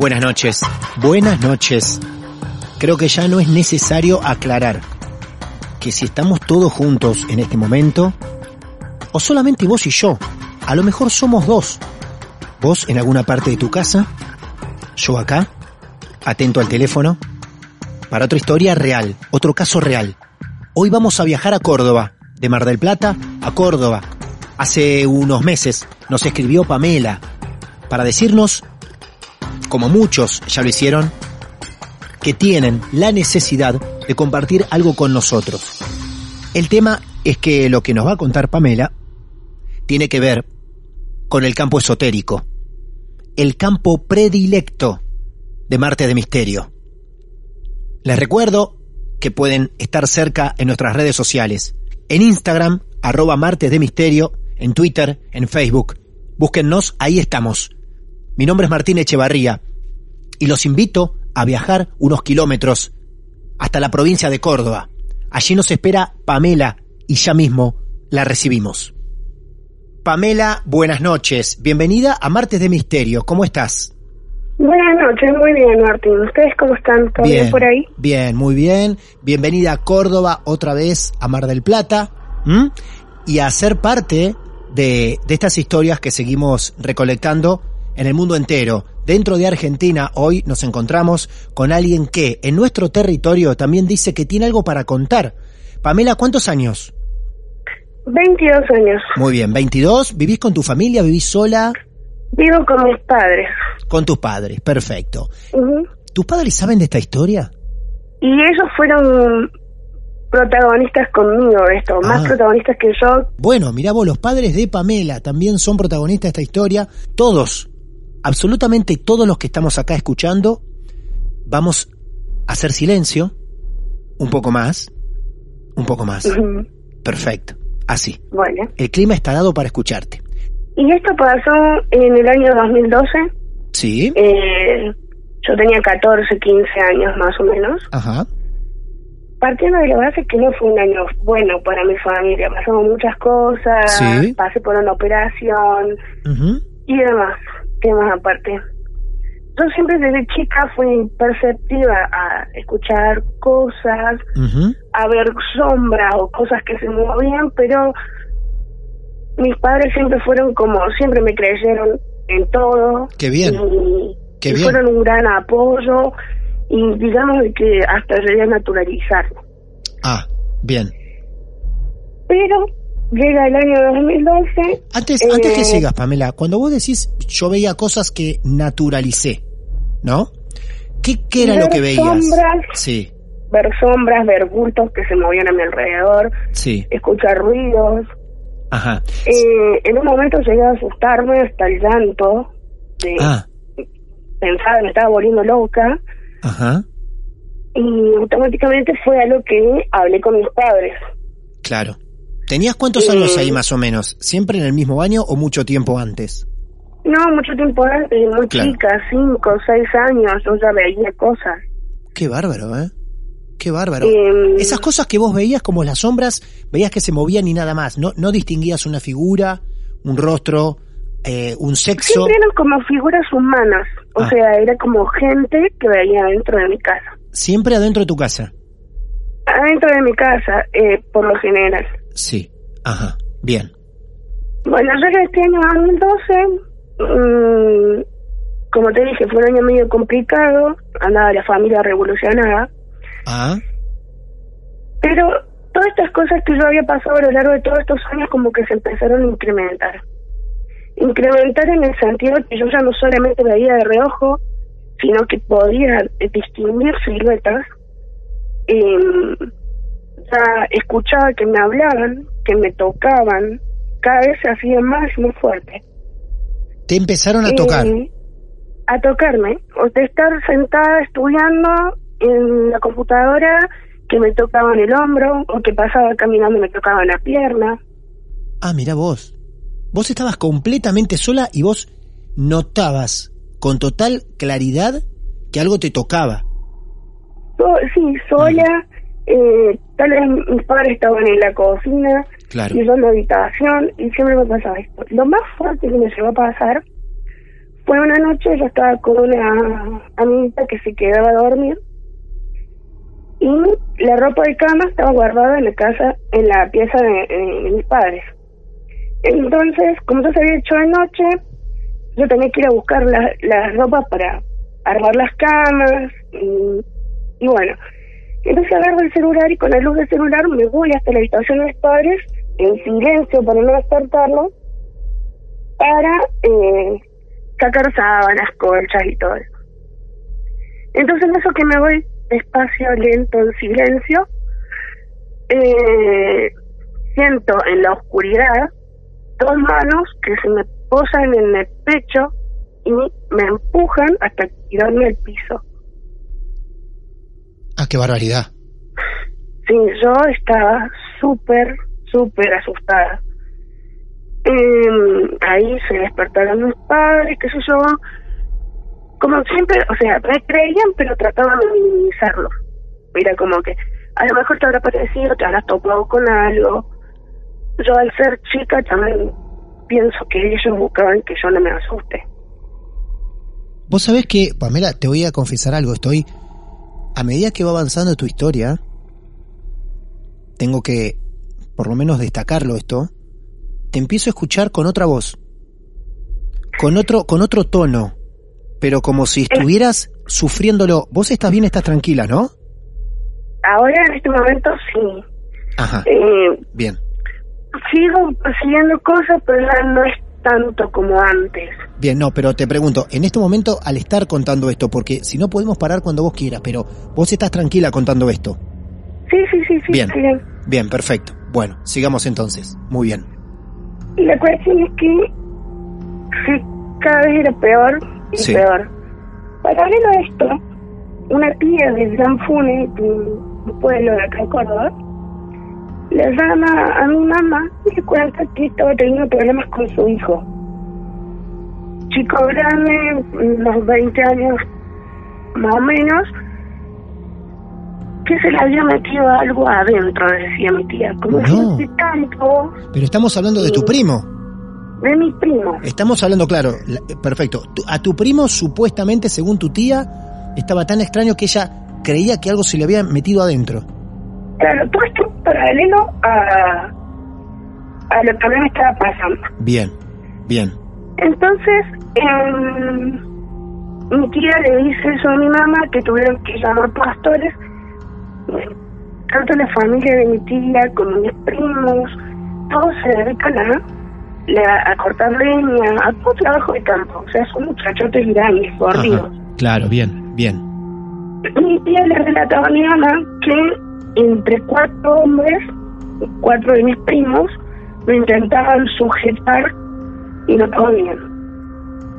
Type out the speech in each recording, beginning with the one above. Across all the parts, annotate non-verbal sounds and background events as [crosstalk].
Buenas noches, buenas noches. Creo que ya no es necesario aclarar que si estamos todos juntos en este momento, o solamente vos y yo, a lo mejor somos dos. Vos en alguna parte de tu casa, yo acá, atento al teléfono, para otra historia real, otro caso real. Hoy vamos a viajar a Córdoba, de Mar del Plata a Córdoba. Hace unos meses nos escribió Pamela para decirnos como muchos ya lo hicieron, que tienen la necesidad de compartir algo con nosotros. El tema es que lo que nos va a contar Pamela tiene que ver con el campo esotérico, el campo predilecto de Marte de Misterio. Les recuerdo que pueden estar cerca en nuestras redes sociales, en Instagram, arroba Martes de Misterio, en Twitter, en Facebook. Búsquennos, ahí estamos. Mi nombre es Martín Echevarría y los invito a viajar unos kilómetros hasta la provincia de Córdoba. Allí nos espera Pamela y ya mismo la recibimos. Pamela, buenas noches. Bienvenida a Martes de Misterio. ¿Cómo estás? Buenas noches, muy bien, Martín. ¿Ustedes cómo están? ¿Todo bien, por ahí? Bien, muy bien. Bienvenida a Córdoba otra vez a Mar del Plata. ¿m? Y a ser parte de, de estas historias que seguimos recolectando en el mundo entero. Dentro de Argentina hoy nos encontramos con alguien que en nuestro territorio también dice que tiene algo para contar. Pamela, ¿cuántos años? 22 años. Muy bien, 22. ¿Vivís con tu familia? ¿Vivís sola? Vivo con mis padres. Con tus padres, perfecto. ¿Tus padres saben de esta historia? Y ellos fueron protagonistas conmigo de esto, más Ah. protagonistas que yo. Bueno, mirá vos, los padres de Pamela también son protagonistas de esta historia. Todos, absolutamente todos los que estamos acá escuchando, vamos a hacer silencio. Un poco más. Un poco más. Perfecto. Así. Bueno. El clima está dado para escucharte. Y esto pasó en el año 2012. ¿Sí? Eh, yo tenía 14, 15 años más o menos. Ajá. Partiendo de la base que no fue un año bueno para mi familia. Pasaron muchas cosas. Sí. Pasé por una operación. Ujú. y demás, temas aparte. Yo siempre desde chica fui perceptiva a escuchar cosas, a ver sombras o cosas que se movían, pero mis padres siempre fueron como, siempre me creyeron en todo. Qué bien. Y, Qué y bien. fueron un gran apoyo y digamos que hasta llegué a naturalizarlo. Ah, bien. Pero llega el año 2012. Antes, eh, antes que sigas, Pamela, cuando vos decís yo veía cosas que naturalicé, ¿no? ¿Qué, qué era lo que veías? sombras, Sí, ver sombras, ver bultos que se movían a mi alrededor, sí. escuchar ruidos. Ajá. Eh, en un momento llegué a asustarme hasta el llanto, de Ah, pensaba que me estaba volviendo loca, ajá. y automáticamente fue a lo que hablé con mis padres. Claro. ¿Tenías cuántos Eh, años ahí más o menos? ¿Siempre en el mismo año o mucho tiempo antes? No, mucho tiempo antes, muy Claro. chica, cinco, seis años, yo ya veía cosas. Qué bárbaro, ¿eh? Qué bárbaro. Eh, Esas cosas que vos veías como las sombras, veías que se movían y nada más. No, no distinguías una figura, un rostro, eh, un sexo. Siempre eran como figuras humanas, o Ah. sea, era como gente que veía dentro de mi casa. Siempre adentro de tu casa. Adentro de mi casa, eh, por lo general. Sí. Ajá. Bien. Bueno, yo que este año 2012, mm, como te dije, fue un año medio complicado, andaba la familia revolucionada, Ah. pero todas estas cosas que yo había pasado a lo largo de todos estos años como que se empezaron a incrementar. Incrementar en el sentido que yo ya no solamente veía de reojo, sino que podía distinguir siluetas. Eh, ya escuchaba que me hablaban, que me tocaban, cada vez se hacía más y más fuerte. Te empezaron a tocar. Eh, a tocarme, o de estar sentada estudiando en la computadora, que me tocaban el hombro, o que pasaba caminando y me tocaban la pierna. Ah, mira vos. Vos estabas completamente sola y vos notabas con total claridad que algo te tocaba. So- sí, sola, eh, tal vez mis padres estaban en la cocina, Claro. y yo en la habitación, y siempre me pasaba esto. Lo más fuerte que me llegó a pasar fue una noche, yo estaba con una amiguita que se quedaba a dormir, y la ropa de cama estaba guardada en la casa, en la pieza de, de mis padres. Entonces, como ya se había hecho de noche, yo tenía que ir a buscar la- las ropas para armar las camas, y, y bueno, entonces agarro el celular y con la luz del celular me voy hasta la habitación de mis padres, en silencio para no despertarlo, para eh, sacar sábanas, colchas y todo eso. Entonces en eso que me voy despacio, lento, en silencio, eh, siento en la oscuridad dos manos que se me posan en el pecho y me empujan hasta tirarme al piso. Ah, qué barbaridad. Sí, yo estaba súper, súper asustada. Eh, ahí se despertaron mis padres, qué sé yo. Como siempre, o sea, me creían, pero trataban de minimizarlo. Era como que a lo mejor te habrá parecido, te habrás topado con algo. Yo al ser chica también pienso que ellos buscaban que yo no me asuste. Vos sabés que, Pamela, te voy a confesar algo. Estoy, a medida que va avanzando tu historia, tengo que, por lo menos, destacarlo esto. Te empiezo a escuchar con otra voz, con otro, con otro tono, pero como si estuvieras sufriéndolo. Vos estás bien, estás tranquila, ¿no? Ahora en este momento sí. Ajá, Eh, bien. sigo persiguiendo cosas, pero no es tanto como antes. Bien, no, pero te pregunto, en este momento, al estar contando esto, porque si no podemos parar cuando vos quieras, pero vos estás tranquila contando esto. Sí, sí, sí, sí. Bien. sí, bien. Bien, perfecto. Bueno, sigamos entonces. Muy bien. Y la cuestión es que sí, cada vez era peor y Sí. peor. Paralelo a esto, una tía de Gran Fune, un un pueblo de acá en Córdoba, le llama a mi mamá y le cuenta que estaba teniendo problemas con su hijo. Chico grande, unos 20 años más o menos, que se le había metido algo adentro, decía mi tía, como No. si tanto Pero estamos hablando de tu primo. de mi primo. Estamos hablando, claro, la- eh, perfecto. A tu primo, supuestamente, según tu tía, estaba tan extraño que ella creía que algo se le había metido adentro. Claro, todo esto paralelo a, a lo que a mí me estaba pasando. Bien, bien. Entonces, em, mi tía le dice eso a mi mamá, que tuvieron que llamar pastores. Tanto la familia de mi tía como mis primos, todos se dedican a, la- a cortar leña, a todo trabajo de campo. O sea, son muchachotes grandes, gorditos. Claro, bien, bien. Mi tía le relataba a mi mamá que entre cuatro hombres, cuatro de mis primos, lo intentaban sujetar y no podían.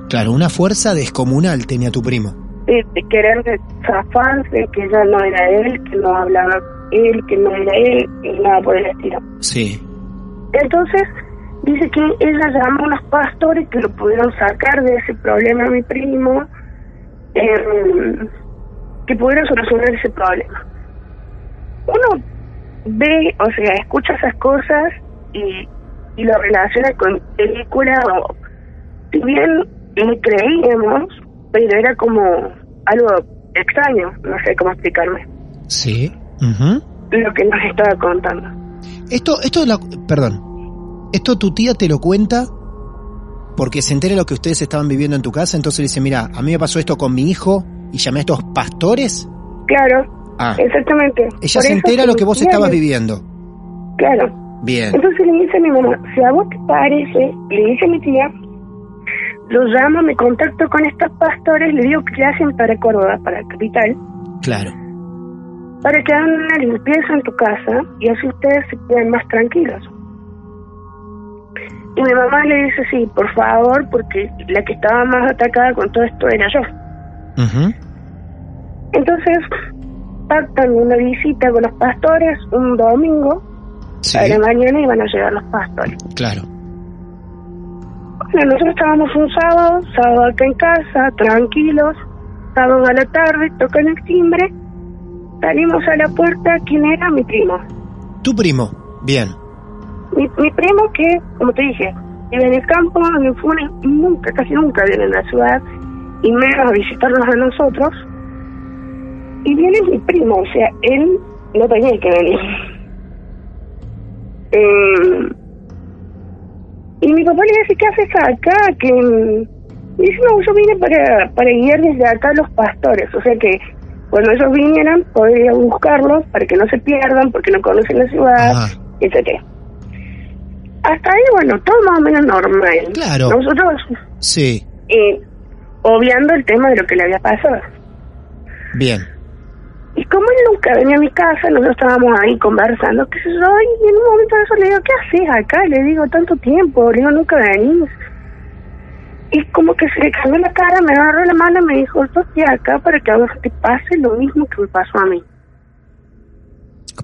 Claro, una fuerza descomunal tenía tu primo. De, de querer de zafarse, que ya no era él, que no hablaba él, que no era él, y nada por el estilo. Sí. Entonces, dice que ella llamó a unos pastores que lo pudieron sacar de ese problema a mi primo, eh, que pudieron solucionar ese problema. Uno ve, o sea, escucha esas cosas y, y lo relaciona con película o si bien le creíamos, pero era como algo extraño, no sé cómo explicarme. Sí. Lo que nos estaba contando. Esto, esto, la- perdón, esto tu tía te lo cuenta porque se entera lo que ustedes estaban viviendo en tu casa, entonces le dice, mira, a mí me pasó esto con mi hijo y llamé a estos pastores. Claro, Ah, exactamente. ella Por se entera lo que vos estabas viviendo. Claro. Bien, Entonces le dice a mi mamá, si a vos te parece, le dice a mi tía, lo llamo, me contacto con estos pastores, le digo que hacen para Córdoba, para Capital, claro. para que hagan una limpieza en tu casa y así ustedes se queden más tranquilos. Y mi mamá le dice, sí, por favor, porque la que estaba más atacada con todo esto era yo. Ujú. Entonces, pactan una visita con los pastores un domingo, Sí, a la mañana iban a llegar los pastores. claro. Bueno, nosotros estábamos un sábado, sábado acá en casa, tranquilos, sábado a la tarde, tocan el timbre, salimos a la puerta, ¿quién era? Mi primo. Tu primo, bien. Mi, mi primo que, como te dije, vive en el campo, en el Funes, nunca, casi nunca viene en la ciudad, y menos a visitarnos a nosotros. Y viene mi primo, o sea, él no tenía que venir. Eh, y mi papá le dice, ¿qué haces acá? Que y dice, no, yo vine para, para guiar desde acá a los pastores. O sea que cuando ellos vinieran, podría buscarlos para que no se pierdan, porque no conocen la ciudad, Ajá. etcétera Hasta ahí, bueno, todo más o menos normal. Claro. Nosotros, Sí, eh, obviando el tema de lo que le había pasado. bien. Y como él nunca venía a mi casa, nosotros estábamos ahí conversando, qué sé yo, y en un momento de eso le digo, ¿qué haces acá? Le digo, tanto tiempo, le digo, nunca venís. Y como que se le cambió la cara, me agarró la mano y me dijo, yo estoy acá para que a vos te pase lo mismo que me pasó a mí.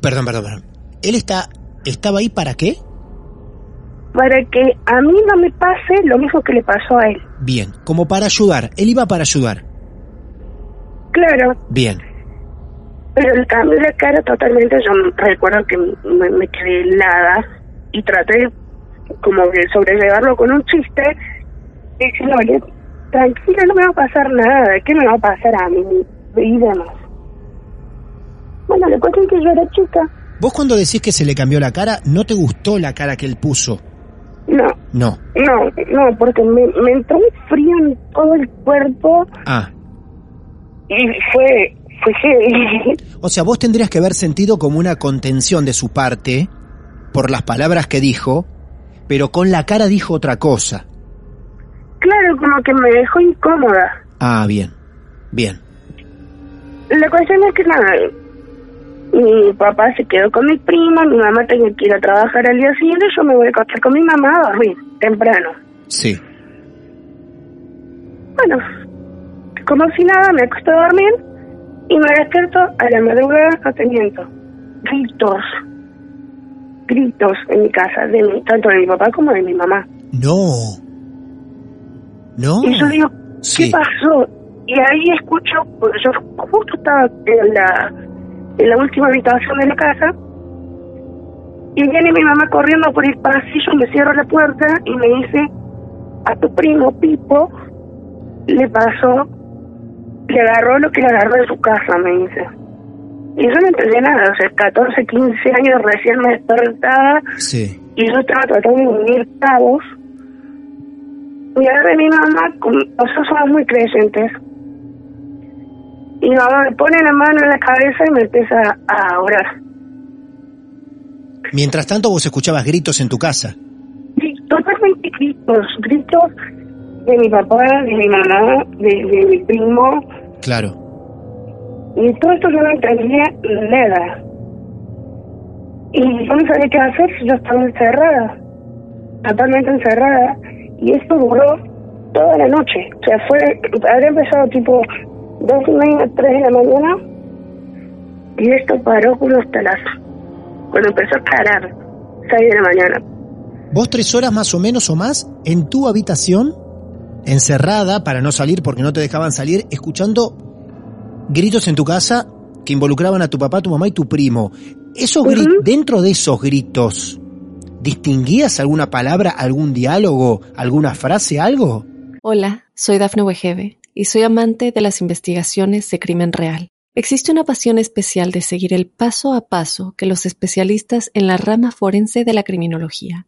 Perdón, perdón, perdón. ¿Él está, estaba ahí para qué? Para que a mí no me pase lo mismo que le pasó a él. Bien, como para ayudar. Él iba para ayudar. Claro, Bien, pero el cambio de cara totalmente, yo recuerdo que me, me quedé helada y traté como de sobrellevarlo con un chiste, diciendo, oye, tranquila, no me va a pasar nada, ¿qué me va a pasar a mí? Y demás. Bueno, le cuento que yo era chica, vos cuando decís que se le cambió la cara, ¿no te gustó la cara que él puso? no, No. no, no, porque me, me entró un frío en todo el cuerpo Ah, y fue, fue heavy. [laughs] o sea, vos tendrías que haber sentido como una contención de su parte por las palabras que dijo, pero con la cara dijo otra cosa. claro, como que me dejó incómoda. Ah, bien, bien. La cuestión es que nada, mi papá se quedó con mi prima, mi mamá tenía que ir a trabajar al día siguiente, yo me voy a acostar con mi mamá a dormir, temprano. Sí, Bueno, como si nada, me acosté a dormir y me despierto a la madrugada ateniendo gritos, gritos en mi casa, de mi, tanto de mi papá como de mi mamá. no. No. Y yo digo, ¿qué Sí. pasó? Y ahí escucho, porque yo justo estaba en la, en la última habitación de la casa, y viene mi mamá corriendo por el pasillo, me cierra la puerta y me dice, a tu primo Pipo le pasó, le agarró lo que le agarró de su casa, me dice. Y yo no entendí nada, o sea, 14, 15 años recién me despertaba Sí. y yo estaba tratando de unir cabos. Y ahora mi mamá, nosotros somos muy creyentes, y mi mamá me pone la mano en la cabeza y me empieza a orar. Mientras tanto vos escuchabas gritos en tu casa. Y totalmente gritos, gritos de mi papá, de mi mamá, de, de mi primo, Claro. y todo esto yo no entendía nada. Y yo no sabía qué hacer yo estaba encerrada, totalmente encerrada, y esto duró toda la noche. O sea, fue, habría empezado tipo dos y media, tres de la mañana, y esto paró como hasta las, cuando empezó a parar, seis de la mañana. vos tres horas más o menos o más en tu habitación, encerrada para no salir porque no te dejaban salir, escuchando gritos en tu casa que involucraban a tu papá, tu mamá y tu primo. Esos dentro de esos gritos, ¿distinguías alguna palabra, algún diálogo, alguna frase, algo? Hola, soy Dafne Wegebe y soy amante de las investigaciones de crimen real. Existe una pasión especial de seguir el paso a paso que los especialistas en la rama forense de la criminología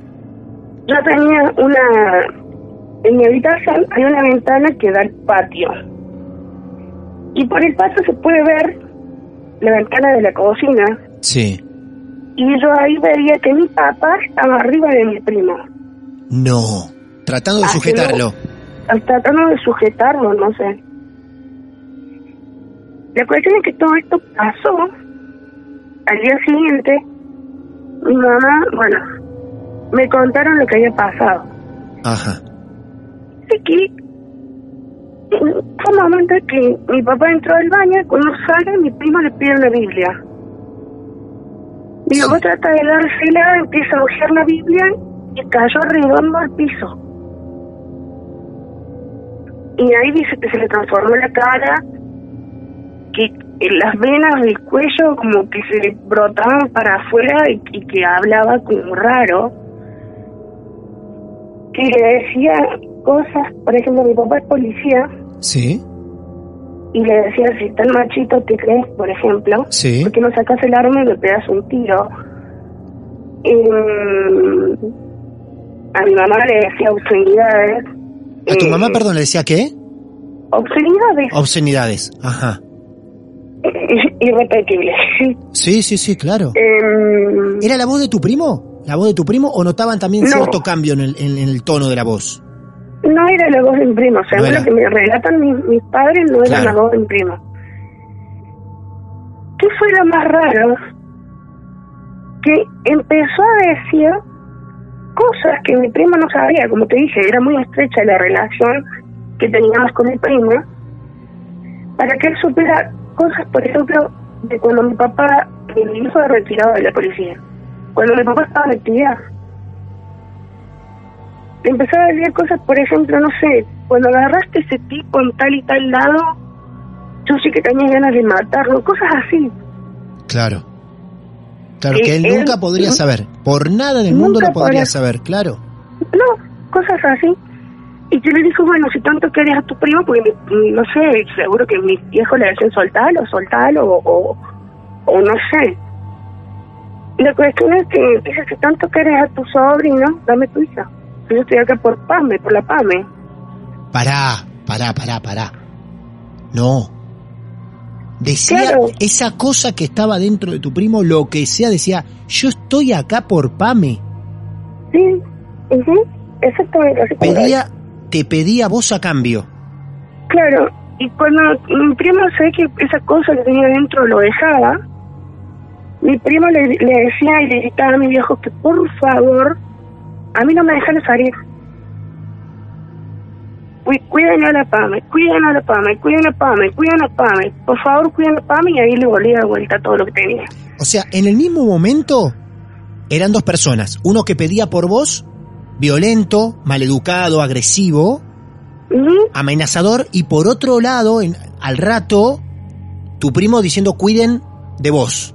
Yo tenía una... En mi habitación hay una ventana que da al patio. Y por el patio se puede ver la ventana de la cocina. Sí. Y yo ahí veía que mi papá estaba arriba de mi primo. No. Tratando de Ah, sujetarlo. tratando de sujetarlo, no sé. La cuestión es que todo esto pasó. Al día siguiente, mi mamá, bueno, me contaron lo que había pasado. Ajá. Así que fue un momento que mi papá entró al baño, cuando sale mi primo le pide una Biblia. Mi mamá trata de dársela, empieza a ojear la Biblia y cayó redondo al piso. Y ahí dice que se le transformó la cara, que en las venas del cuello como que se le brotaban para afuera y, y que hablaba como raro. Que le decía cosas, por ejemplo, mi papá es policía Sí. y le decía, si tan machito te crees, por ejemplo, Sí. ¿por qué no sacas el arma y le pegas un tiro? Em, a mi mamá le decía obscenidades. A tu eh, mamá, perdón, le decía qué? Obscenidades Obscenidades. Ajá. i- irrepetibles. Sí, sí, sí, claro. Em, ¿Era la voz de tu primo? ¿La voz de tu primo o notaban también No. cierto cambio en el, en, en el tono de la voz? no era la voz de mi primo, según era. lo que me relatan mis, mis padres, no era la voz de mi primo. ¿Qué fue lo más raro? Que empezó a decir cosas que mi primo no sabía, como te dije, era muy estrecha la relación que teníamos con mi primo, para que él supiera cosas, por ejemplo, de cuando mi papá, mi hijo retirado de la policía, cuando mi papá estaba en actividad. Empezaba a decir cosas, por ejemplo, no sé, cuando agarraste ese tipo en tal y tal lado, yo sí que tenía ganas de matarlo, cosas así. Claro. Claro, Sí, que él él- nunca podría saber. Por nada del mundo Nunca lo podría saber, claro. No, cosas así. Y yo le dije, bueno, si tanto querés a tu primo, porque mi- no sé, seguro que mis viejos le decían soltalo, soltalo, o, o, o no sé. La cuestión es que dice, si tanto querés a tu sobrino, dame tu hija. Yo estoy acá por PAME, por la PAME. Pará, pará, pará, pará. No. Decía Claro. esa cosa que estaba dentro de tu primo, lo que sea, decía, yo estoy acá por Pame. Sí, ujú, exactamente así Pedía, te pedía vos a cambio. Claro, y cuando mi primo sé que esa cosa que tenía dentro lo dejaba, mi primo le, le decía y le gritaba a mi viejo que por favor, a mí no me dejan salir. Cuiden a la PAME, cuiden a la PAME, cuiden a PAME, cuiden a PAME, por favor cuiden a PAME y ahí le volvía de vuelta todo lo que tenía. O sea, en el mismo momento eran dos personas. Uno que pedía por vos, violento, maleducado, agresivo, amenazador, y por otro lado, en- al rato, tu primo diciendo cuiden de vos.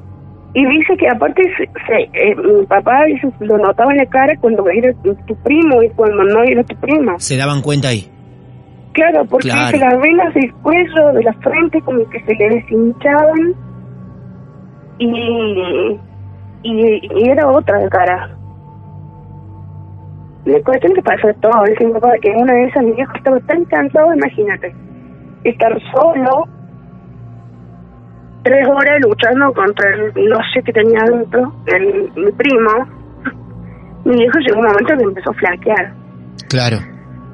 Y dice que aparte se, se- eh, mi papá dice, lo notaba en la cara cuando era tu tu primo y cuando no era tu primo. Se daban cuenta ahí. Claro, porque Claro. dice, las venas del cuello, de la frente, como que se le deshinchaban y, y, y era otra de cara. La cuestión que pasó todo, dice mi papá, que una de esas mi viejo estaba tan cansado, imagínate, estar solo tres horas luchando contra el no sé qué tenía adentro, el, mi primo. Mi viejo llegó un momento que empezó a flaquear. Claro.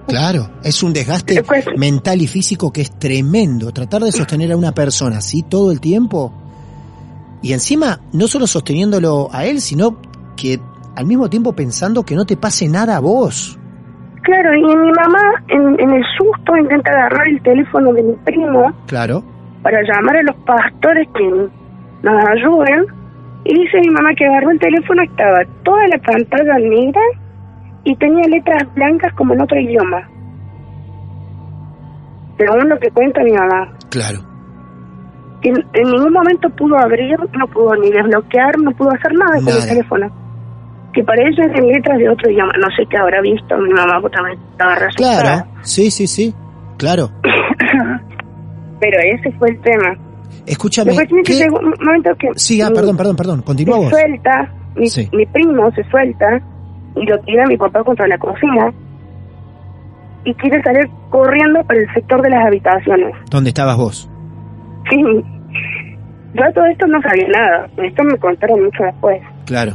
Claro, es un desgaste Después- mental y físico que es tremendo. Tratar de sostener a una persona así todo el tiempo. Y encima, no solo sosteniéndolo a él, sino que al mismo tiempo pensando que no te pase nada a vos. Claro, y mi mamá en, en el susto intenta agarrar el teléfono de mi primo Claro. Para llamar a los pastores que nos ayuden. Y dice mi mamá que agarró el teléfono, estaba toda la pantalla negra y tenía letras blancas como en otro idioma. Según lo que cuenta mi mamá. Claro. Que en, en ningún momento pudo abrir, no pudo ni desbloquear, no pudo hacer nada, con el teléfono. Que para ella eran letras de otro idioma. No sé qué habrá visto mi mamá, porque también estaba asustada. Claro. Sí, sí, sí. Claro. [coughs] Pero ese fue el tema. Escúchame. Que ¿qué- ser un momento que... Sí, ah, mi- perdón, perdón, perdón. Continúa se vos. suelta, mi, Sí. mi primo se suelta y lo tira a mi papá contra la cocina y quiere salir corriendo para el sector de las habitaciones. ¿Dónde estabas vos? Sí. Yo todo esto no sabía nada. Esto me contaron mucho después. Claro.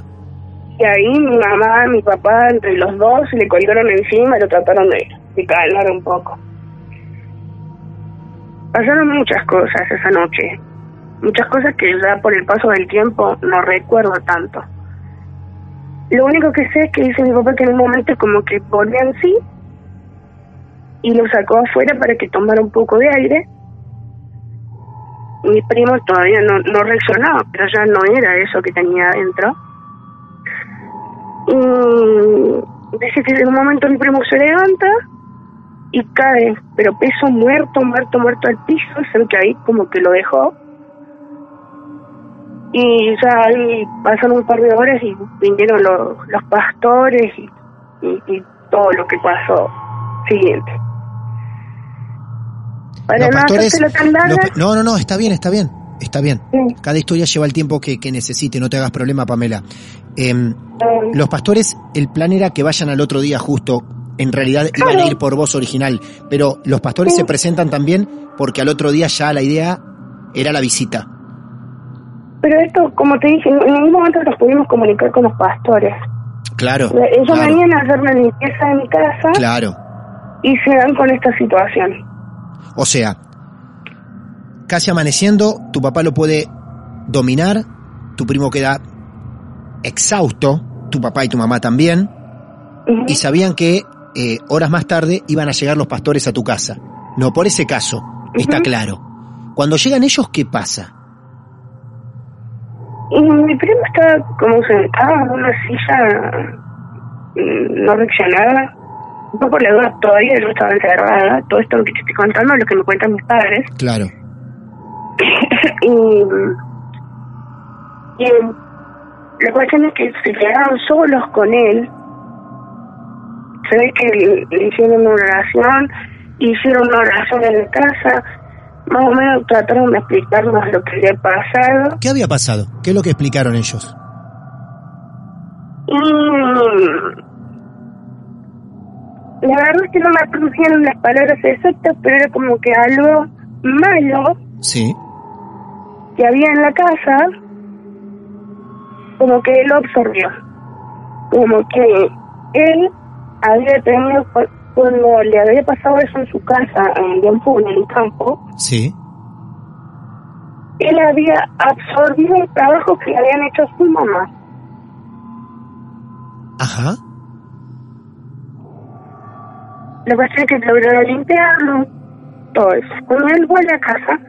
Y ahí mi mamá, mi papá, entre los dos, se le colgaron encima y lo trataron de, de calmar un poco. Pasaron muchas cosas esa noche. Muchas cosas que ya por el paso del tiempo no recuerdo tanto. Lo único que sé es que dice mi papá que en un momento como que volvió en sí y lo sacó afuera para que tomara un poco de aire. Mi primo todavía no, no reaccionaba, pero ya no era eso que tenía adentro. Y dice que en un momento mi primo se levanta y cae, pero peso muerto, muerto, muerto al piso, ve que ahí como que lo dejó. Y ya ahí pasaron un par de horas y vinieron los, los pastores y, y, y todo lo que pasó siguiente. Para Los no pastores. hacértelo tan larga, los- no, no, no, está bien, está bien. Está bien. Sí. Cada historia lleva el tiempo que, que necesite, no te hagas problema, Pamela. Eh, los pastores, el plan era que vayan al otro día justo. En realidad iban a Claro. ir por voz original, pero los pastores Sí. se presentan también porque al otro día ya la idea era la visita. pero esto, como te dije, en ningún momento nos pudimos comunicar con los pastores. Claro. Ellos claro, venían a hacer una limpieza de mi casa claro. y se dan con esta situación. O sea, casi amaneciendo, tu papá lo puede dominar, tu primo queda exhausto, tu papá y tu mamá también, y sabían que eh, horas más tarde iban a llegar los pastores a tu casa. No, por ese caso, está claro. Cuando llegan ellos, ¿qué pasa? Y mi primo estaba como sentado en una silla, mm, no reaccionaba. Un poco la duda todavía yo estaba encerrada. Todo esto que te estoy contando es lo que me cuentan mis padres. Claro, [coughs] y, y la cuestión es que se quedaron solos con él. Se ve que le, le hicieron una oración, hicieron una oración en la casa, más o menos trataron de explicarnos lo que había pasado. ¿qué había pasado? ¿Qué es lo que explicaron ellos? Y la verdad es que no me bien las palabras exactas, pero era como que algo malo Sí, que había en la casa, como que él lo absorbió. Como que él había tenido, cu- cuando le había pasado eso en su casa, en Yonfu, en el campo, sí, él había absorbido el trabajo que le habían hecho su mamá. ajá, La cuestión es que logró limpiarlo, todo eso. Cuando él vuelve a casa,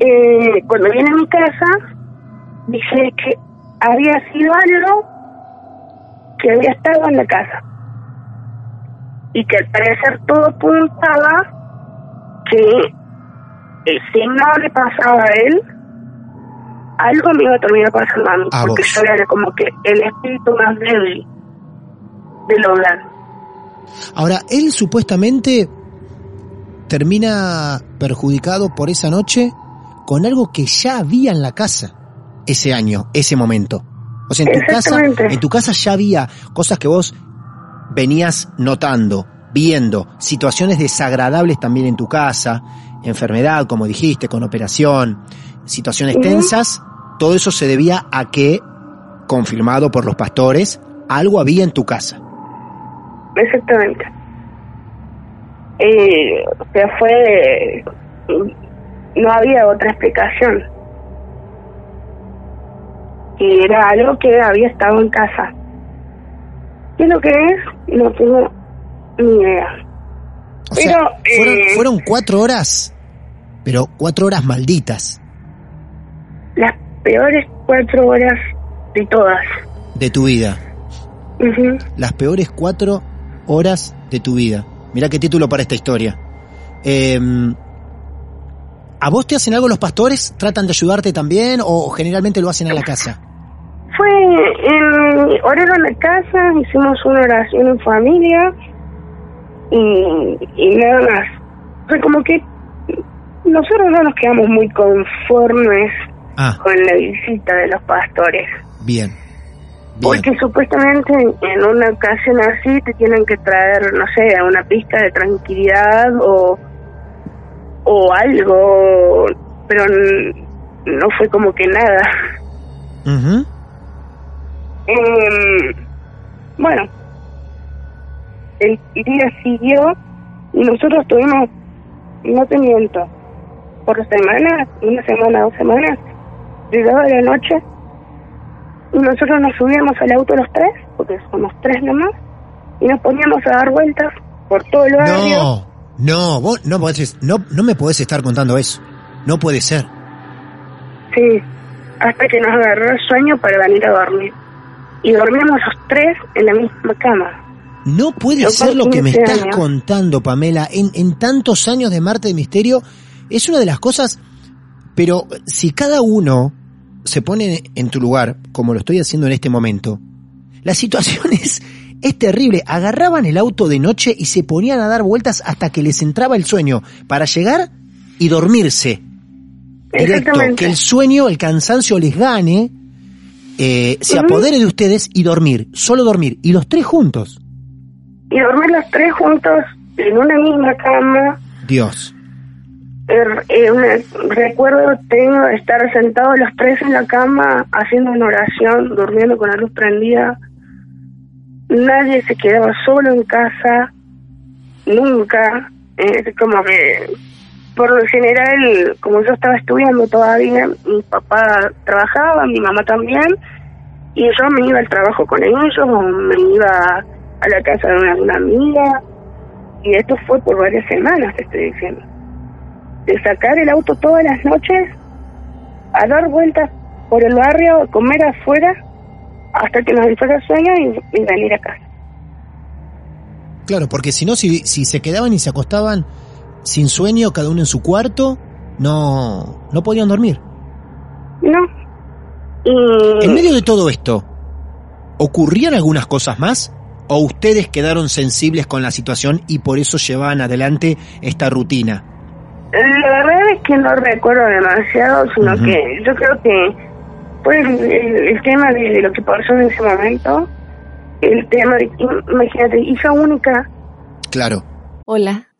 eh, cuando viene a mi casa, dice que había sido algo que había estado en la casa. Y que al parecer todo apuntaba que eh, si no le pasaba a él, algo me iba a terminar pasando a mí, A porque vos. yo era como que el espíritu más débil del hogar. Ahora, él supuestamente termina perjudicado por esa noche con algo que ya había en la casa ese año, ese momento. O sea, en tu casa, en tu casa ya había cosas que vos venías notando, viendo, situaciones desagradables también en tu casa, enfermedad, como dijiste, con operación, situaciones tensas, todo eso se debía a que, confirmado por los pastores, algo había en tu casa. exactamente. Eh, o sea, fue... No había otra explicación. Era algo que había estado en casa. ¿Qué es lo que es? No tengo ni idea. O sea, Pero, fueron, eh, fueron cuatro horas, pero cuatro horas malditas Las peores cuatro horas de todas. de tu vida. Las peores cuatro horas de tu vida. Mirá qué título para esta historia. Eh, ¿A vos te hacen algo los pastores? ¿Tratan de ayudarte también o generalmente lo hacen a la casa? Horario en la casa, hicimos una oración en familia y, y nada más. Fue como que nosotros no nos quedamos muy conformes Ah, con la visita de los pastores. bien. Bien. Porque supuestamente en una ocasión así te tienen que traer, no sé, una pista de tranquilidad o, o algo, pero no fue como que nada. Ujú. Em, bueno, el día siguió y nosotros tuvimos, no te miento, por semanas, una semana, dos semanas, llegaba la noche y nosotros nos subíamos al auto los tres, porque somos tres nomás, y nos poníamos a dar vueltas por todo el barrio. No, no, vos no, podés, no, no me podés estar contando eso. No puede ser. Sí, hasta que nos agarró el sueño para venir a dormir. Y dormíamos los tres en la misma cama. No puede Yo ser lo que me 15 estás contando, Pamela. En, en tantos años de Marte de Misterio, es una de las cosas, pero si cada uno se pone en tu lugar, como lo estoy haciendo en este momento, la situación [laughs] es, es terrible. Agarraban el auto de noche y se ponían a dar vueltas hasta que les entraba el sueño, para llegar y dormirse. Directo, Exactamente. que el sueño, el cansancio les gane, eh, se apodere de ustedes y dormir, solo dormir, y los tres juntos. y dormir los tres juntos en una misma cama. Dios. Er- eh, recuerdo tengo estar sentados los tres en la cama haciendo una oración, durmiendo con la luz prendida. Nadie se quedaba solo en casa, nunca. Es como que, por lo general, como yo estaba estudiando todavía, mi papá trabajaba, mi mamá también, y yo me iba al trabajo con ellos, o me iba a la casa de una, amiga, y esto fue por varias semanas, te estoy diciendo. De sacar el auto todas las noches, a dar vueltas por el barrio, a comer afuera, hasta que nos entrara sueño y, y venir a casa. Claro, porque si no, si, si se quedaban y se acostaban sin sueño, cada uno en su cuarto, no, no podían dormir. ¿No? Y En medio de todo esto, ¿ocurrían algunas cosas más? ¿O ustedes quedaron sensibles con la situación y por eso llevaban adelante esta rutina? la verdad es que no recuerdo demasiado, sino que yo creo que pues el, el tema de, de lo que pasó en ese momento, el tema de, imagínate, hija única, Claro. Hola,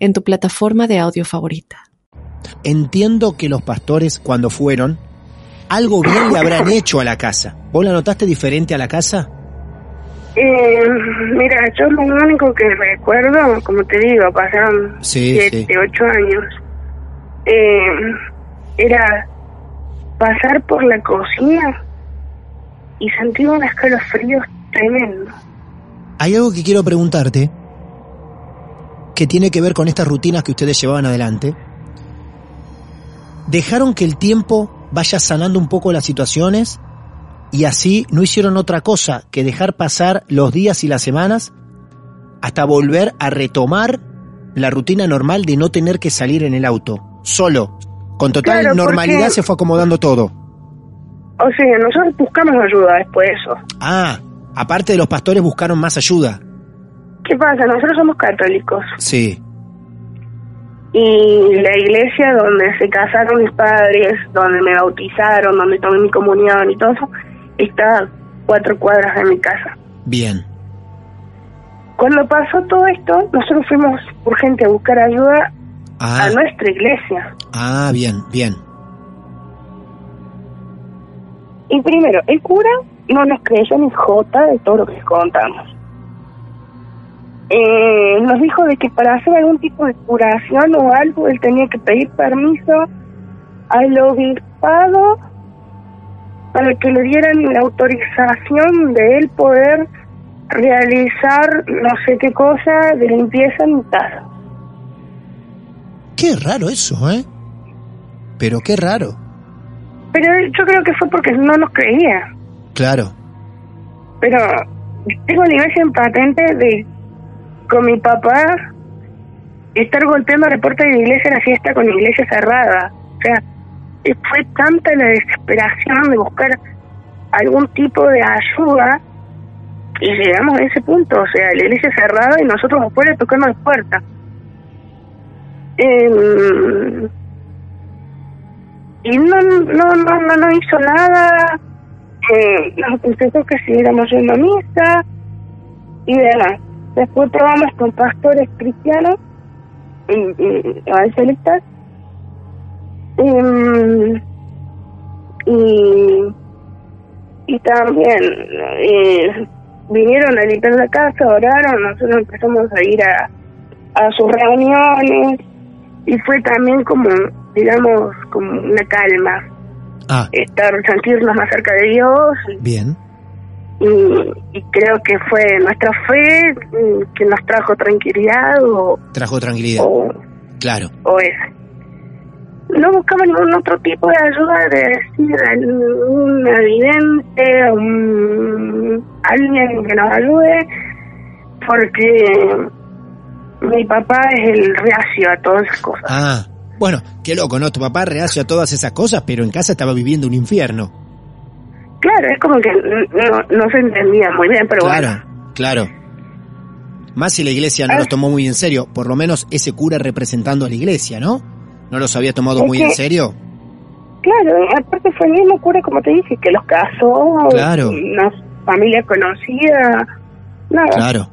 en tu plataforma de audio favorita. Entiendo que los pastores, cuando fueron, algo bien le habrán hecho a la casa. ¿Vos la notaste diferente a la casa? Eh, mira, yo lo único que recuerdo, como te digo, pasaron Sí, siete, sí. ocho años, eh, era pasar por la cocina y sentir un escalofrío tremendo. Hay algo que quiero preguntarte que tiene que ver con estas rutinas que ustedes llevaban adelante. ¿Dejaron que el tiempo vaya sanando un poco las situaciones y así no hicieron otra cosa que dejar pasar los días y las semanas hasta volver a retomar la rutina normal de no tener que salir en el auto, solo? Con total Claro, normalidad porque- se fue acomodando todo. O sea, nosotros buscamos ayuda después de eso. Ah, aparte de los pastores buscaron más ayuda. ¿Qué pasa? Nosotros somos católicos. Sí, y la iglesia donde se casaron mis padres, donde me bautizaron, donde tomé mi comunión y todo eso, está a cuatro cuadras de mi casa. Bien. Cuando pasó todo esto, nosotros fuimos urgente a buscar ayuda Ah, a nuestra iglesia. ah, bien, bien. Y primero, el cura no nos creyó ni jota de todo lo que les contamos. Eh, nos dijo de que para hacer algún tipo de curación o algo, él tenía que pedir permiso al obispado para que le dieran la autorización de él poder realizar no sé qué cosa de limpieza en mi casa. Qué raro eso, ¿eh? Pero qué raro. Pero yo creo que fue porque no nos creía. Claro. Pero tengo la imagen patente de con mi papá estar golpeando reporte de iglesia en la fiesta con la iglesia cerrada. O sea, eh, fue tanta la desesperación de buscar algún tipo de ayuda y llegamos a ese punto. O sea, la iglesia cerrada y nosotros afuera tocando la puerta. Em, y no, no, no, no, no hizo nada. Eh, nos aconsejó que siguiéramos yendo a misa y demás. Después probamos con pastores cristianos y, y evangelistas. Em, y, y también eh, vinieron a limpiar la casa, oraron, nosotros empezamos a ir a, a sus reuniones y fue también como, digamos, como una calma, Ah, estar, sentirnos más cerca de Dios bien. Y, y creo que fue nuestra fe mm, que nos trajo tranquilidad o, Trajo tranquilidad. o, Claro. o eso. No buscamos ningún otro tipo de ayuda de decir algún evidente, un, alguien que nos ayude, porque mi papá es el reacio a todas esas cosas. Ah, bueno, qué loco, ¿no? Tu papá reacio a todas esas cosas, pero en casa estaba viviendo un infierno. Claro, es como que no, no se entendía muy bien, pero claro, bueno. claro. Más si la iglesia no Ah. los tomó muy en serio, por lo menos ese cura representando a la iglesia, ¿no? ¿No los había tomado Es muy que- en serio? Claro, aparte fue el mismo cura, como te dije, que los casó, Claro. una familia conocida, nada. Claro,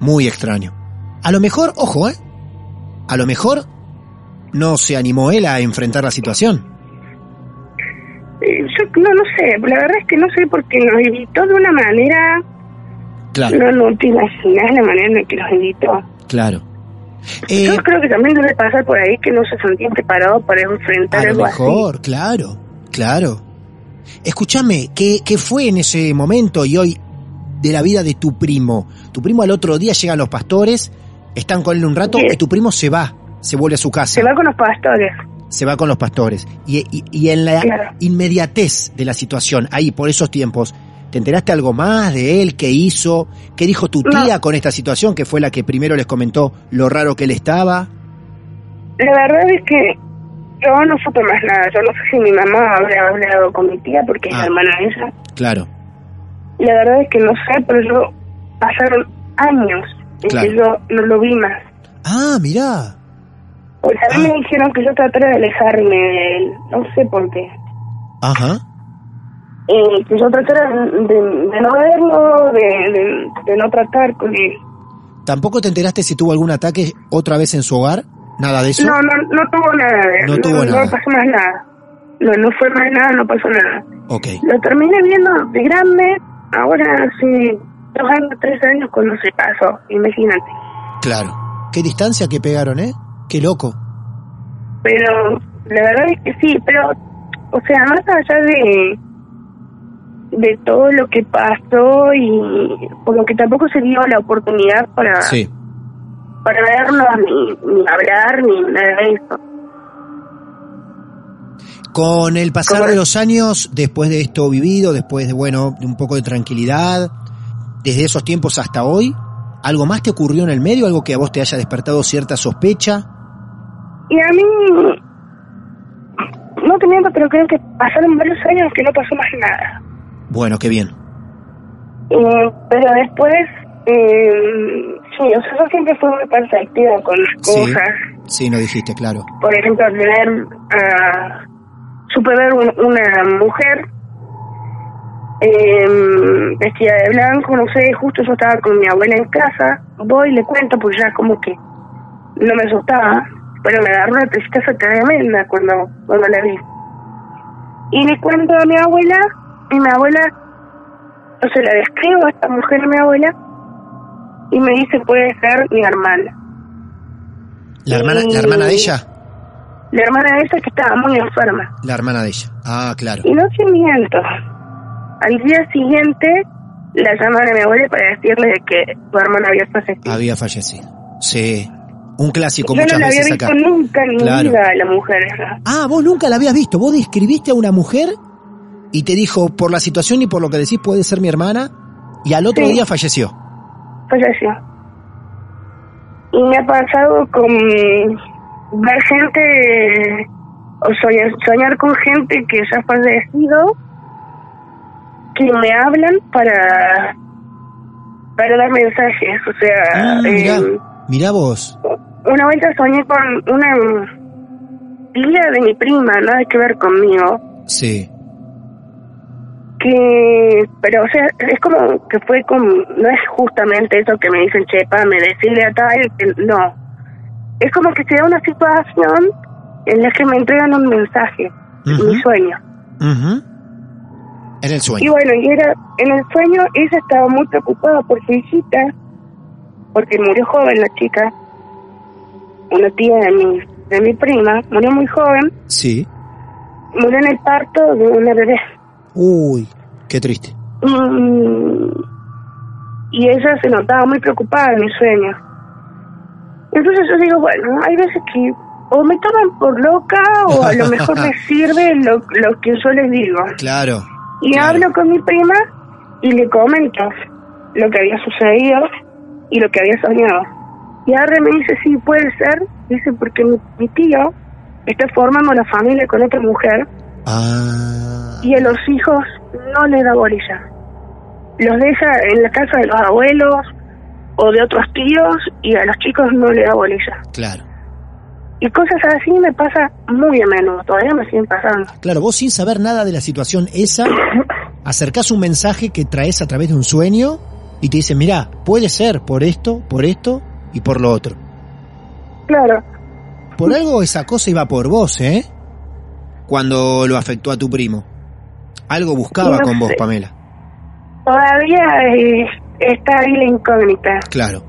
muy extraño. A lo mejor, ojo, ¿eh? A lo mejor no se animó él a enfrentar la situación. Yo no, no sé, la verdad es que no sé porque nos invitó de una manera, Claro, no, no te imaginas la manera en la que nos invitó. claro. Eh, Yo creo que también debe pasar por ahí que no se sentían preparados para enfrentar a lo así. mejor, claro, claro. Escúchame, ¿qué, ¿qué fue en ese momento y hoy de la vida de tu primo? Tu primo al otro día llegan los pastores, están con él un rato Sí. y tu primo se va, se vuelve a su casa. Se va con los pastores. Se va con los pastores. Y, y- y en la Claro. inmediatez de la situación, ahí, por esos tiempos, ¿te enteraste algo más de él? ¿Qué hizo? ¿Qué dijo tu tía No. con esta situación, que fue la que primero les comentó lo raro que él estaba? La verdad es que yo no supe más nada. Yo no sé si mi mamá habrá hablado con mi tía porque es Ah. la hermana de ella. Claro, La verdad es que no sé, pero yo pasaron años en Claro. que yo no lo vi más. Ah, mirá. Pues a mí Ah. me dijeron que yo tratara de alejarme de él. No sé por qué. Ajá. Eh, que yo tratara de, no verlo, de, de- de no tratar con él. ¿Tampoco te enteraste si tuvo algún ataque otra vez en su hogar? ¿Nada de eso? No, no, no tuvo nada. de- No tuvo nada. No pasó más nada. No, no fue más nada, no pasó nada. Ok. Lo terminé viendo de grande, ahora hace dos años, tres años cuando se pasó, imagínate. Claro. Qué distancia que pegaron, ¿eh? Qué loco. Pero la verdad es que sí, pero, o sea, más allá de de todo lo que pasó y por lo que tampoco se dio la oportunidad para, Sí. para vernos ni, ni hablar ni nada de eso. Con el pasar ¿Cómo? de los años, después de esto vivido, después de, bueno, de un poco de tranquilidad, desde esos tiempos hasta hoy, ¿algo más te ocurrió en el medio? ¿Algo que a vos te haya despertado cierta sospecha? Y a mí, no te miento, pero creo que pasaron varios años que no pasó más nada. Bueno, qué bien. Eh, pero después, eh, sí, o sea, yo siempre fui muy perceptiva con las Sí. cosas. Sí, no dijiste, claro. Por ejemplo, tener, ah, supe ver un- una mujer eh, vestida de blanco, no sé, justo yo estaba con mi abuela en casa, voy y le cuento, porque ya como que no me asustaba, pero me agarró una tristeza tremenda cuando, cuando la vi. Y le cuento a mi abuela, y mi abuela, o sea, la describo a esta mujer a mi abuela, y me dice, puede ser mi hermana. ¿La hermana, ¿La hermana de ella? La hermana de esa que estaba muy enferma. La hermana de ella. Ah, claro. Y no te miento. Al día siguiente la llamaron a mi abuela para decirle de que su hermana había fallecido. Había fallecido. Sí. Un clásico Yo muchas no la había veces visto acá. nunca en mi Claro. vida a la mujer. Ah, vos nunca la habías visto. Vos describiste a una mujer y te dijo, por la situación y por lo que decís, puede ser mi hermana. Y al otro Sí. día falleció. Falleció. Y me ha pasado con ver gente o soñar, soñar con gente que ya ha fallecido que me hablan para para dar mensajes, o sea, Ah, eh, mirá vos. una vuelta soñé con una tía de mi prima, nada que ver conmigo, Sí. que, pero o sea, es como que fue como, no es justamente eso que me dicen, chepa, me decirle a tal, no. Es como que se da una situación en la que me entregan un mensaje, Ujú. mi sueño. En el Y sueño. bueno, y era, en el sueño ella estaba muy preocupada por su hijita, porque murió joven la chica, una tía de mi, de mi prima, murió muy joven, Sí. murió en el parto de una bebé. Uy, qué triste. Mm, y ella se notaba muy preocupada en mi sueño. Entonces yo digo, bueno, hay veces que o me toman por loca o a lo mejor me [laughs] sirve lo, lo que yo les digo. Claro. Y Claro. hablo con mi prima y le comento lo que había sucedido y lo que había soñado. Y ahora me dice, sí, puede ser. Dice, porque mi, mi tío está formando una familia con otra mujer Ah. y a los hijos no le da bolilla. Los deja en la casa de los abuelos o de otros tíos y a los chicos no le da bolilla. Claro. Y cosas así me pasa muy a menudo, todavía me siguen pasando. Claro, vos sin saber nada de la situación esa, [coughs] acercás un mensaje que traes a través de un sueño y te dicen, mira, puede ser por esto, por esto y por lo otro. Claro, Por algo esa cosa iba por vos, ¿eh? Cuando lo afectó a tu primo. Algo buscaba No con vos. Pamela. todavía eh, está ahí la incógnita. Claro.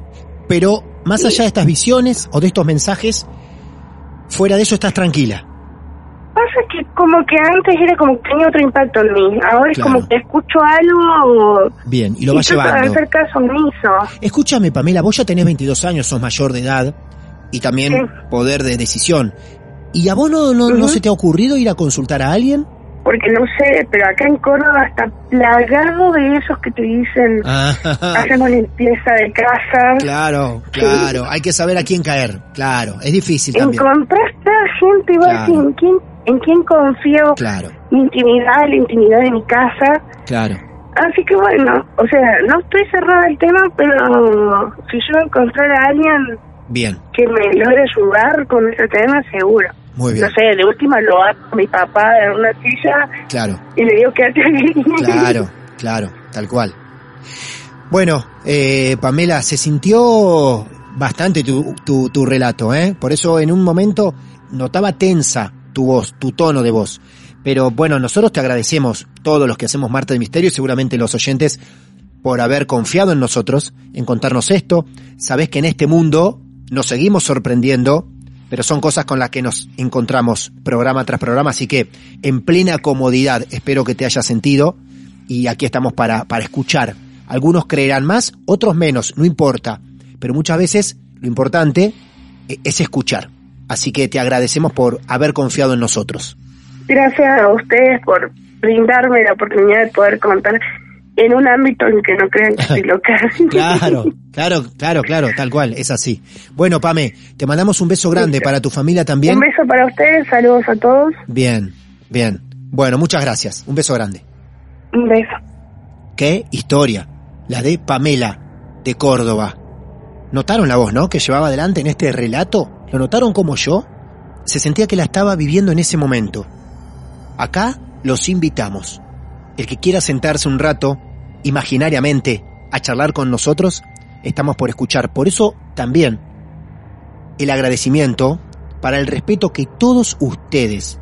Pero más allá de estas visiones o de estos mensajes, fuera de eso estás tranquila. Pasa que como que antes era como que tenía otro impacto en mí, ahora es Claro. como que escucho algo Bien, y lo vas llevando. hacer caso omiso. Escúchame, Pamela, vos ya tenés 22 años, sos mayor de edad y también Sí. poder de decisión. ¿Y a vos no, no, no Ujú. se te ha ocurrido ir a consultar a alguien? Porque no sé, pero acá en Córdoba está plagado de esos que te dicen, [laughs] Ah, hacemos limpieza de casa. claro, claro. Hay que saber a quién caer. Claro, es difícil también. Encontraste a gente Claro. ¿en quién, ¿en quién confío? Claro, Mi intimidad, la intimidad de mi casa. claro. Así que bueno, o sea, no estoy cerrada al tema, pero si yo encontrar a alguien Bien, que me logre ayudar con ese tema, seguro. muy bien. No sé, de última lo hago a mi papá en una silla Claro, y le digo quédate ahí. claro, claro, tal cual. Bueno, eh, Pamela, se sintió bastante tu, tu, tu relato, ¿eh? Por eso en un momento notaba tensa tu voz, tu tono de voz. Pero bueno, nosotros te agradecemos, todos los que hacemos Marta de Misterio y seguramente los oyentes, por haber confiado en nosotros, en contarnos esto. Sabés que en este mundo nos seguimos sorprendiendo, pero son cosas con las que nos encontramos programa tras programa, así que en plena comodidad espero que te haya sentido y aquí estamos para, para escuchar. Algunos creerán más, otros menos, no importa, pero muchas veces lo importante eh, es escuchar. Así que te agradecemos por haber confiado en nosotros. Gracias a ustedes por brindarme la oportunidad de poder contar en un ámbito en que no crean que estoy loca. [laughs] Claro, claro, claro, claro, tal cual, es así. Bueno, Pame, te mandamos un beso grande para tu familia también. Un beso para ustedes, saludos a todos. Bien, bien. Bueno, muchas gracias. Un beso grande. Un beso. Qué historia, la de Pamela de Córdoba. ¿Notaron la voz, no? Que llevaba adelante en este relato. ¿Lo notaron como yo? Se sentía que la estaba viviendo en ese momento. Acá los invitamos. El que quiera sentarse un rato, imaginariamente, a charlar con nosotros, estamos por escuchar. Por eso también el agradecimiento para el respeto que todos ustedes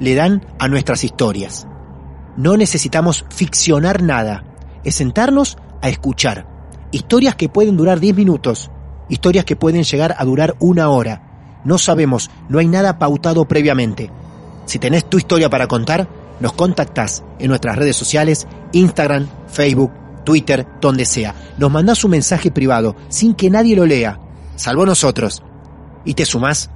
le dan a nuestras historias. No necesitamos ficcionar nada, es sentarnos a escuchar. Historias que pueden durar 10 minutos, historias que pueden llegar a durar una hora. No sabemos, no hay nada pautado previamente. Si tenés tu historia para contar, nos contactás en nuestras redes sociales, Instagram, Facebook, Twitter, donde sea. Nos mandás un mensaje privado sin que nadie lo lea, salvo nosotros. Y te sumás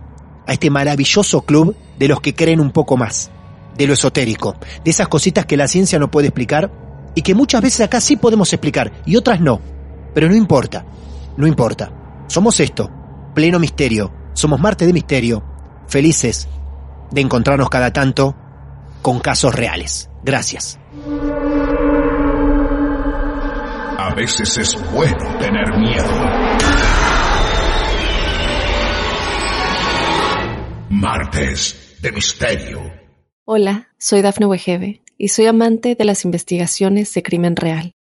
a este maravilloso club de los que creen un poco más, de lo esotérico, de esas cositas que la ciencia no puede explicar y que muchas veces acá sí podemos explicar y otras no. Pero no importa, no importa. Somos esto, pleno misterio. Somos Marte de Misterio, felices de encontrarnos cada tanto con casos reales. Gracias. A veces es bueno tener miedo. Martes de Misterio. Hola, soy Dafne Wegebe y soy amante de las investigaciones de crimen real.